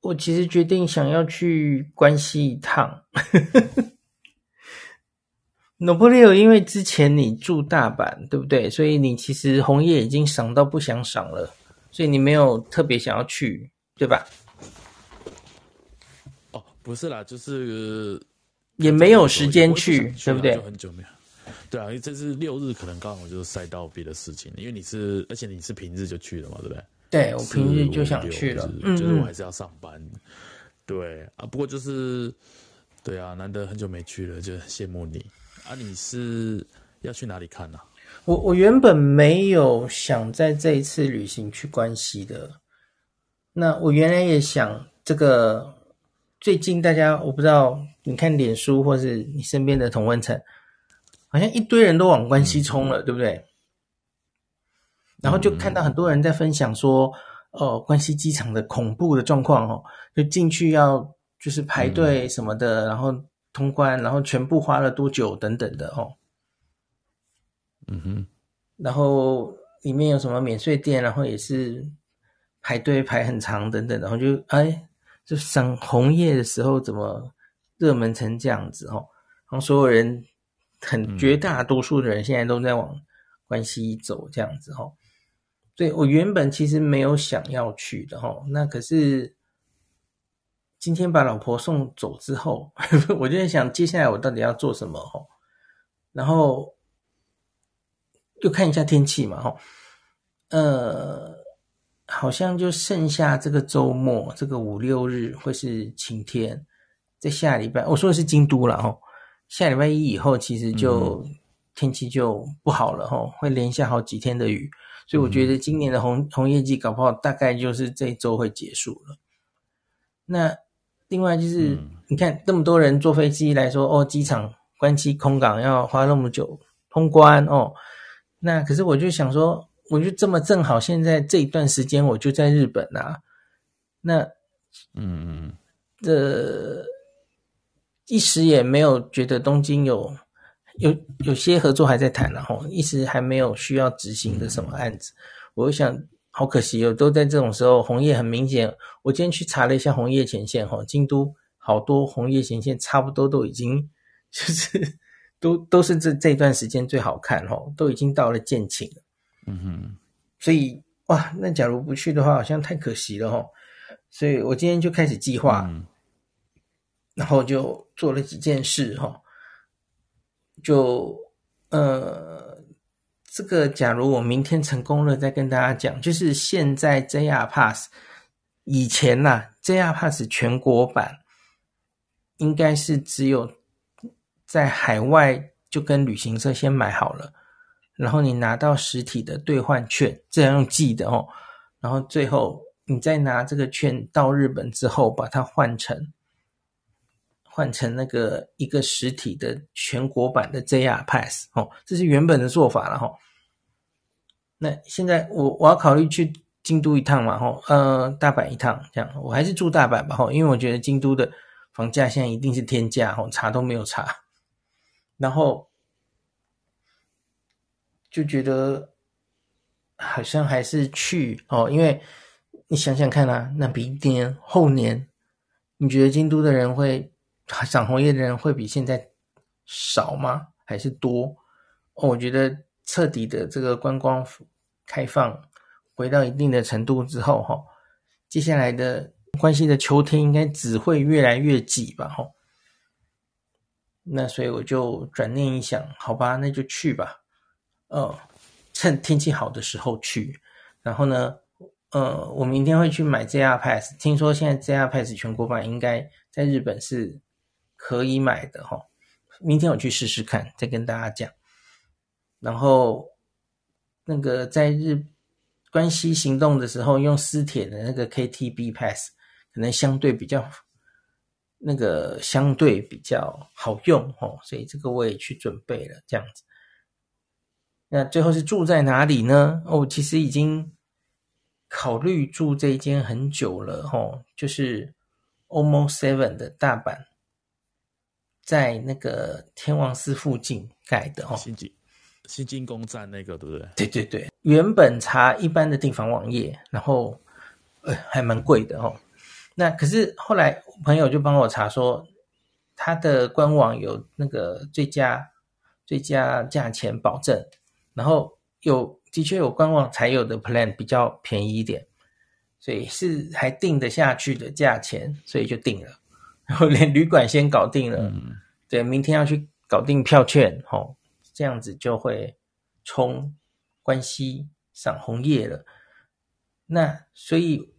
我其实决定想要去关西一趟。Napoleon，因为之前你住大阪，对不对？所以你其实红叶已经赏到不想赏了，所以你没有特别想要去，对吧？哦，不是啦，就是也没有时间去，去对不对？就很久没有。对啊，因为这次六日可能刚好就是塞到别的事情，因为你是，而且你是平日就去了嘛，对不对？对，我平日就想去了，嗯，就是我还是要上班。对啊，不过就是，对啊，难得很久没去了，就很羡慕你啊！你是要去哪里看呢？啊？我我原本没有想在这一次旅行去关西的，那我原来也想这个，最近大家我不知道，你看脸书或是你身边的同温层。好像一堆人都往关西冲了，嗯、对不对？然后就看到很多人在分享说，哦、呃，关西机场的恐怖的状况哦，就进去要就是排队什么的，嗯、然后通关，然后全部花了多久等等的哦。嗯哼。然后里面有什么免税店，然后也是排队排很长等等，然后就哎，就赏红叶的时候怎么热门成这样子哦？然后所有人。很绝大多数的人现在都在往关西走，这样子哈。所以我原本其实没有想要去的哈。那可是今天把老婆送走之后，我就在想接下来我到底要做什么哈。然后又看一下天气嘛哈。呃，好像就剩下这个周末，这个五六日会是晴天。在下礼拜，我说的是京都了哈。下礼拜一以后，其实就天气就不好了齁，会连下好几天的雨，所以我觉得今年的红红叶季搞不好大概就是这一周会结束了。那另外就是，你看这么多人坐飞机来说，哦，机场关机空港要花那么久通关哦，那可是我就想说，我就这么正好现在这一段时间我就在日本啊，那嗯嗯，这。一时也没有觉得东京有有有些合作还在谈，然后一直还没有需要执行的什么案子。我想好可惜哦，都在这种时候，红叶很明显。我今天去查了一下红叶前线，哈，京都好多红叶前线差不多都已经 就是 都都是这这段时间最好看，哈，都已经到了见晴了。嗯哼，所以哇，那假如不去的话，好像太可惜了，哈。所以我今天就开始计划。嗯然后就做了几件事哈，就呃，这个假如我明天成功了，再跟大家讲。就是现在 JR Pass 以前呐、啊，JR Pass 全国版应该是只有在海外就跟旅行社先买好了，然后你拿到实体的兑换券，这样用寄的哦，然后最后你再拿这个券到日本之后，把它换成。换成那个一个实体的全国版的 JR Pass 哦，这是原本的做法了哈。那现在我我要考虑去京都一趟嘛哈，呃，大阪一趟这样，我还是住大阪吧哈，因为我觉得京都的房价现在一定是天价哈，查都没有查，然后就觉得好像还是去哦，因为你想想看啊，那明年后年，你觉得京都的人会？赏红叶的人会比现在少吗？还是多？我觉得彻底的这个观光开放回到一定的程度之后，哈，接下来的关西的秋天应该只会越来越挤吧，哈。那所以我就转念一想，好吧，那就去吧。呃，趁天气好的时候去。然后呢，呃，我明天会去买 JR Pass。听说现在 JR Pass 全国版应该在日本是。可以买的哈，明天我去试试看，再跟大家讲。然后那个在日关西行动的时候，用私铁的那个 KTB Pass 可能相对比较那个相对比较好用哦，所以这个我也去准备了这样子。那最后是住在哪里呢？哦，其实已经考虑住这一间很久了哦，就是 Almost Seven 的大阪。在那个天王寺附近盖的哦，新金新金宫站那个对不对？对对对，原本查一般的订房网页，然后呃还蛮贵的哦。那可是后来朋友就帮我查说，他的官网有那个最佳最佳价钱保证，然后有的确有官网才有的 plan 比较便宜一点，所以是还定得下去的价钱，所以就定了。然后连旅馆先搞定了，嗯、对，明天要去搞定票券，吼，这样子就会冲关西赏红叶了。那所以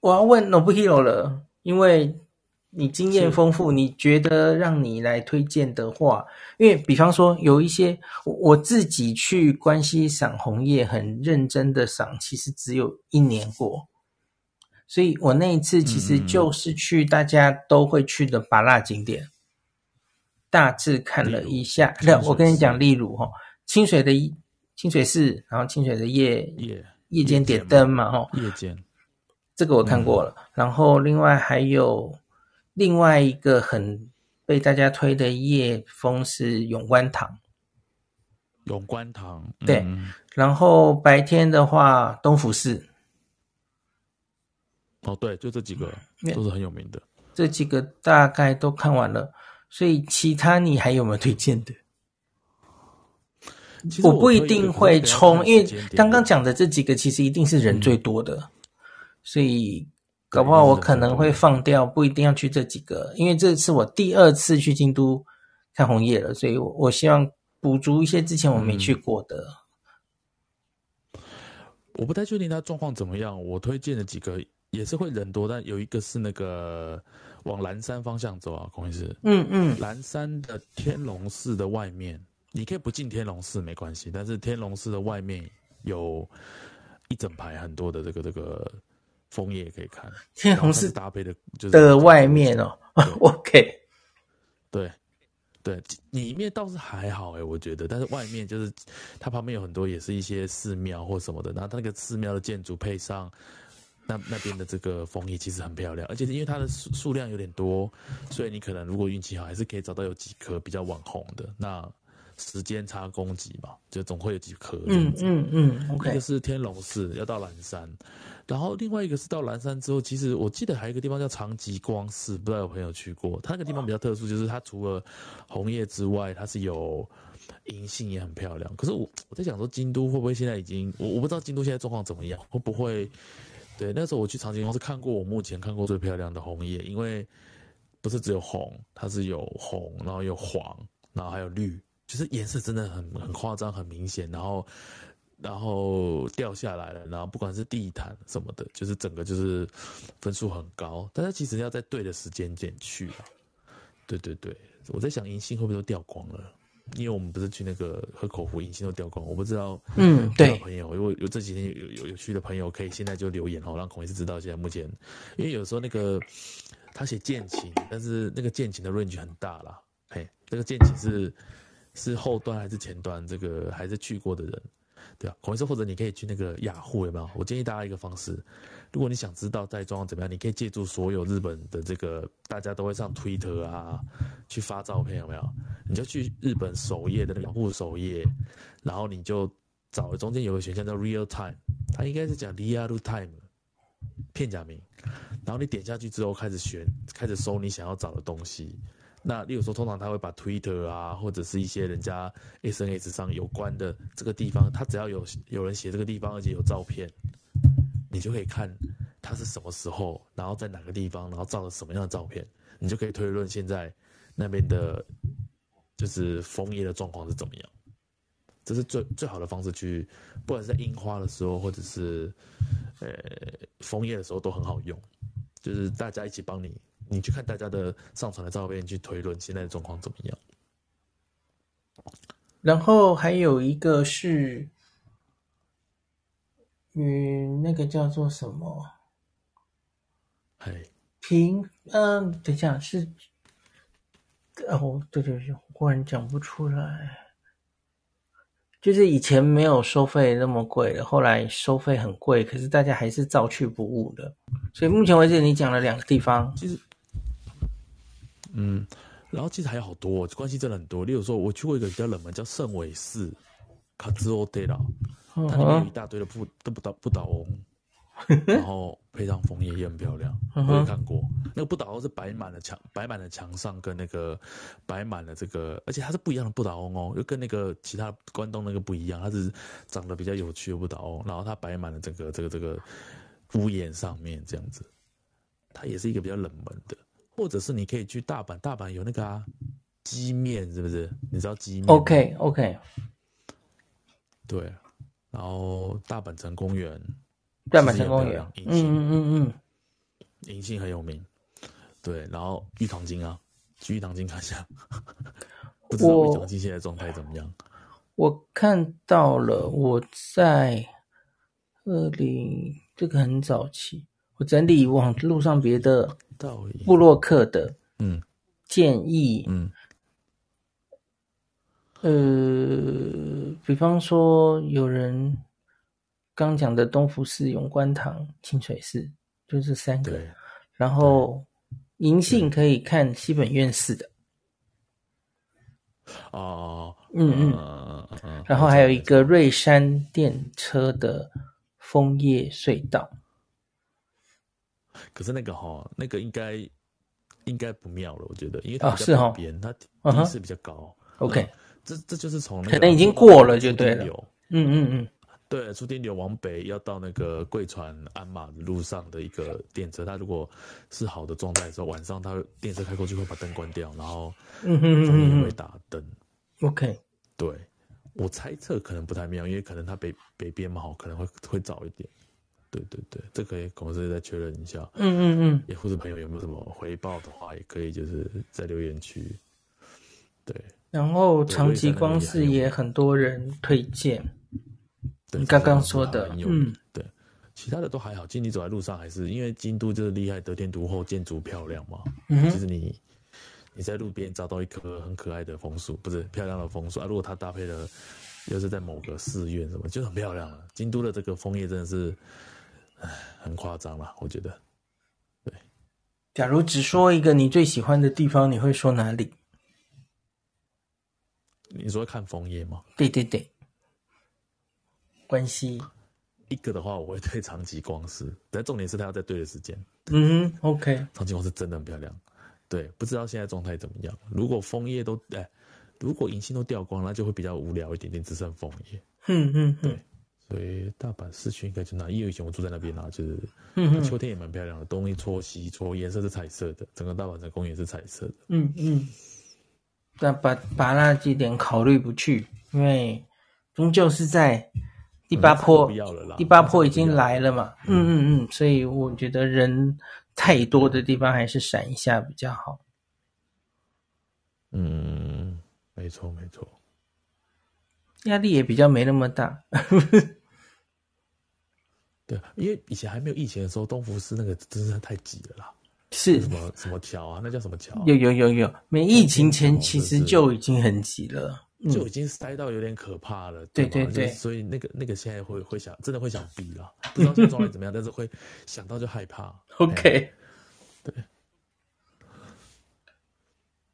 我要问 Nobuhiro 了，因为你经验丰富，你觉得让你来推荐的话，因为比方说有一些我自己去关西赏红叶，很认真的赏，其实只有一年过。所以我那一次其实就是去大家都会去的八拉景点，大致看了一下。那 我跟你讲，例如哈，清水的清水寺，然后清水的夜夜夜间点灯嘛，哈，夜间这个我看过了。然后另外还有另外一个很被大家推的夜风是永观堂，永观堂对。然后白天的话，东福寺。哦，对，就这几个都是很有名的。这几个大概都看完了，所以其他你还有没有推荐的？我，我不一定会冲，因为刚刚讲的这几个其实一定是人最多的，嗯、所以搞不好我可能会放掉，不一定要去这几个，因为这是我第二次去京都看红叶了，所以我我希望补足一些之前我没去过的。嗯、我不太确定他状况怎么样，我推荐的几个。也是会人多，但有一个是那个往蓝山方向走啊，孔医师。嗯嗯，蓝山的天龙寺的外面，你可以不进天龙寺没关系，但是天龙寺的外面有一整排很多的这个这个枫叶可以看。天龙寺搭配的，就是的外面哦。OK，对对，里面倒是还好哎，我觉得，但是外面就是它旁边有很多也是一些寺庙或什么的，然后它那个寺庙的建筑配上。那那边的这个枫叶其实很漂亮，而且因为它的数数量有点多，所以你可能如果运气好，还是可以找到有几颗比较网红的。那时间差攻击嘛，就总会有几颗。嗯嗯嗯。OK。一个是天龙寺，要到岚山，然后另外一个是到岚山之后，其实我记得还有一个地方叫长吉光寺，不知道有朋友去过。它那个地方比较特殊，就是它除了红叶之外，它是有银杏也很漂亮。可是我我在想说，京都会不会现在已经我我不知道京都现在状况怎么样，会不会？对，那时候我去长吉光是看过我目前看过最漂亮的红叶，因为不是只有红，它是有红，然后有黄，然后还有绿，就是颜色真的很很夸张，很明显，然后然后掉下来了，然后不管是地毯什么的，就是整个就是分数很高，但是其实要在对的时间点去啊。对对对，我在想银杏会不会都掉光了？因为我们不是去那个河口湖，隐形都掉光，我不知道。嗯，对。朋友，如果有这几天有有有去的朋友，可以现在就留言哦，让孔医师知道现在目前。因为有时候那个他写剑琴，但是那个剑琴的 range 很大啦。嘿，那个剑琴是是后端还是前端？这个还是去过的人，对啊。孔医师，或者你可以去那个雅虎有没有？我建议大家一个方式。如果你想知道在状况怎么样，你可以借助所有日本的这个大家都会上 Twitter 啊，去发照片有没有？你就去日本首页的那个户首页，然后你就找中间有个选项叫 Real Time，它应该是讲 Real Time 片假名，然后你点下去之后开始选，开始搜你想要找的东西。那例如说，通常他会把 Twitter 啊，或者是一些人家 SNS 上有关的这个地方，他只要有有人写这个地方，而且有照片。你就可以看他是什么时候，然后在哪个地方，然后照了什么样的照片，你就可以推论现在那边的，就是枫叶的状况是怎么样。这是最最好的方式去，不管是在樱花的时候，或者是呃枫叶的时候，都很好用。就是大家一起帮你，你去看大家的上传的照片，去推论现在的状况怎么样。然后还有一个是。嗯，那个叫做什么？嘿，平，嗯，等一下是，哦，对对对，忽然讲不出来。就是以前没有收费那么贵的，后来收费很贵，可是大家还是照去不误的。所以目前为止，你讲了两个地方，其实，嗯，然后其实还有好多，关系真的很多。例如说，我去过一个比较冷门，叫圣尾寺，卡兹欧德拉。它里面有一大堆的不都不倒不倒翁，然后配上枫叶也很漂亮。我也看过，那个不倒翁是摆满了墙，摆满了墙上跟那个摆满了这个，而且它是不一样的不倒翁哦，又跟那个其他关东那个不一样，它是长得比较有趣的不倒翁，然后它摆满了这个这个这个屋檐上面这样子，它也是一个比较冷门的，或者是你可以去大阪，大阪有那个啊鸡面是不是？你知道鸡面？OK OK，对，然后大阪城公园。大阪城公园，嗯嗯嗯嗯，银杏很有名，对，然后玉堂金啊，去玉堂金看一下，不知道玉堂金现在状态怎么样？我看到了，我在二零这个很早期，我整理网路上别的部落客的嗯建议嗯，呃，比方说有人。刚讲的东福寺、永观堂、清水寺，就这三个。然后银杏可以看西本院寺的。哦，嗯嗯嗯。然后还有一个瑞山电车的枫叶隧道。可是那个哈，那个应该应该不妙了，我觉得，因为它是哈，它地势比较高。OK，这这就是从可能已经过了就对了。嗯嗯嗯。对，出町柳往北要到那个贵船鞍马的路上的一个电车，它如果是好的状态的时候，晚上它电车开过去会把灯关掉，然后嗯嗯嗯哼会打灯。OK，对，我猜测可能不太妙，因为可能它北北边嘛，好可能会会早一点。对对对，这可以公司再确认一下。嗯嗯嗯，也或者朋友有没有什么回报的话，也可以就是在留言区。对，然后长吉光是也很多人推荐。你刚刚说的，嗯，对，其他的都还好。其实你走在路上，还是因为京都就是厉害，得天独厚，建筑漂亮嘛。嗯，其实你你在路边找到一棵很可爱的枫树，不是漂亮的枫树啊。如果它搭配了，又是在某个寺院什么，就很漂亮了。京都的这个枫叶真的是，很夸张了，我觉得。对，假如只说一个你最喜欢的地方，你会说哪里？你说看枫叶吗？对对对。关系一个的话，我会推长吉光寺，但重点是它要在对的时间。嗯，OK，长吉光寺真的很漂亮。对，不知道现在状态怎么样。如果枫叶都哎，如果银杏都掉光了，那就会比较无聊一点点，只剩枫叶。嗯嗯，对。所以大阪市区应该就那，因为以前我住在那边啊，就是嗯，秋天也蛮漂亮的，东一撮西一撮，颜色是彩色的，整个大阪城公园是彩色的。嗯嗯。但把把那几点考虑不去，因为终究是在。第八波，第八坡已经来了嘛？嗯嗯嗯，所以我觉得人太多的地方还是闪一下比较好。嗯，没错没错，压力也比较没那么大。对，因为以前还没有疫情的时候，东福寺那个真是太挤了啦。是什么什么桥啊？那叫什么桥？有有有有，没疫情前其实就已经很挤了。就已经塞到有点可怕了，对对对，所以那个那个现在会会想，真的会想避了，不知道现在状态怎么样，但是会想到就害怕。OK，对，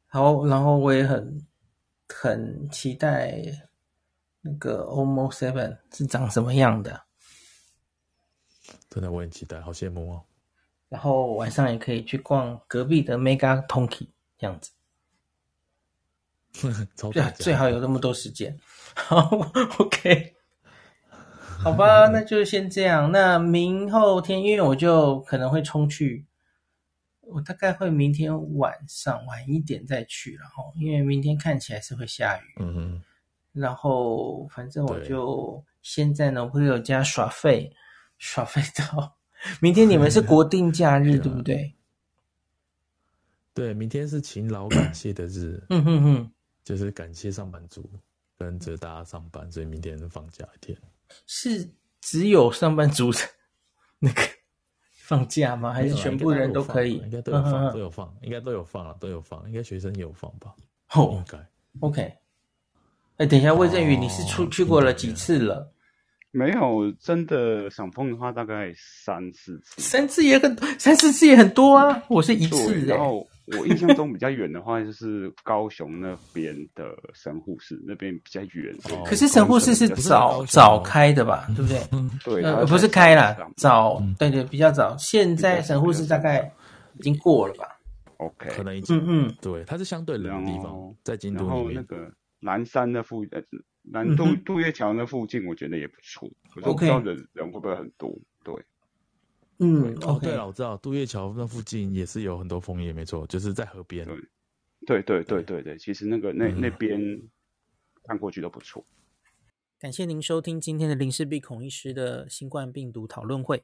好，然后我也很很期待那个 OMO Seven 是长什么样的，真的我很期待，好羡慕哦。然后晚上也可以去逛隔壁的 Mega Tonki 这样子。最最好有那么多时间，好，OK，好吧，那就先这样。那明后天，因为我就可能会冲去，我大概会明天晚上晚一点再去，然后因为明天看起来是会下雨，嗯哼，然后反正我就先在呢朋友家耍废，耍废到明天。你们是 国定假日对不对？对，明天是勤劳感谢的日，嗯哼哼。就是感谢上班族跟着大家上班，所以明天是放假一天。是只有上班族 那个放假吗？还是全部人都可以？应该都有放，都有放，应该都有放了，都有放。应该学生也有放吧？哦，应该。OK。哎，等一下，魏振宇，你是出去过了几次了？没有，真的想碰的话，大概三四次。三次也很，三四次也很多啊。我是一次，然后。我印象中比较远的话，就是高雄那边的神户市那边比较远。哦、可是神户市是早早开的吧？对不对？嗯，对，呃，不是开了，早，对对，比较早。现在神户市大概已经过了吧？OK，可能已经，嗯嗯，对，它是相对冷的地方，在京都里面。然后那个南山的附呃南渡渡月桥那附近，我觉得也不错。可是我不知道人人会不会很多？对。嗯，哦，对了，我知道渡月桥那附近也是有很多枫叶，没错，就是在河边。对，对，对，对，对，其实那个那那边看过去都不错。感谢您收听今天的林氏璧孔医师的新冠病毒讨论会。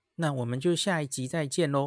那我们就下一集再见喽。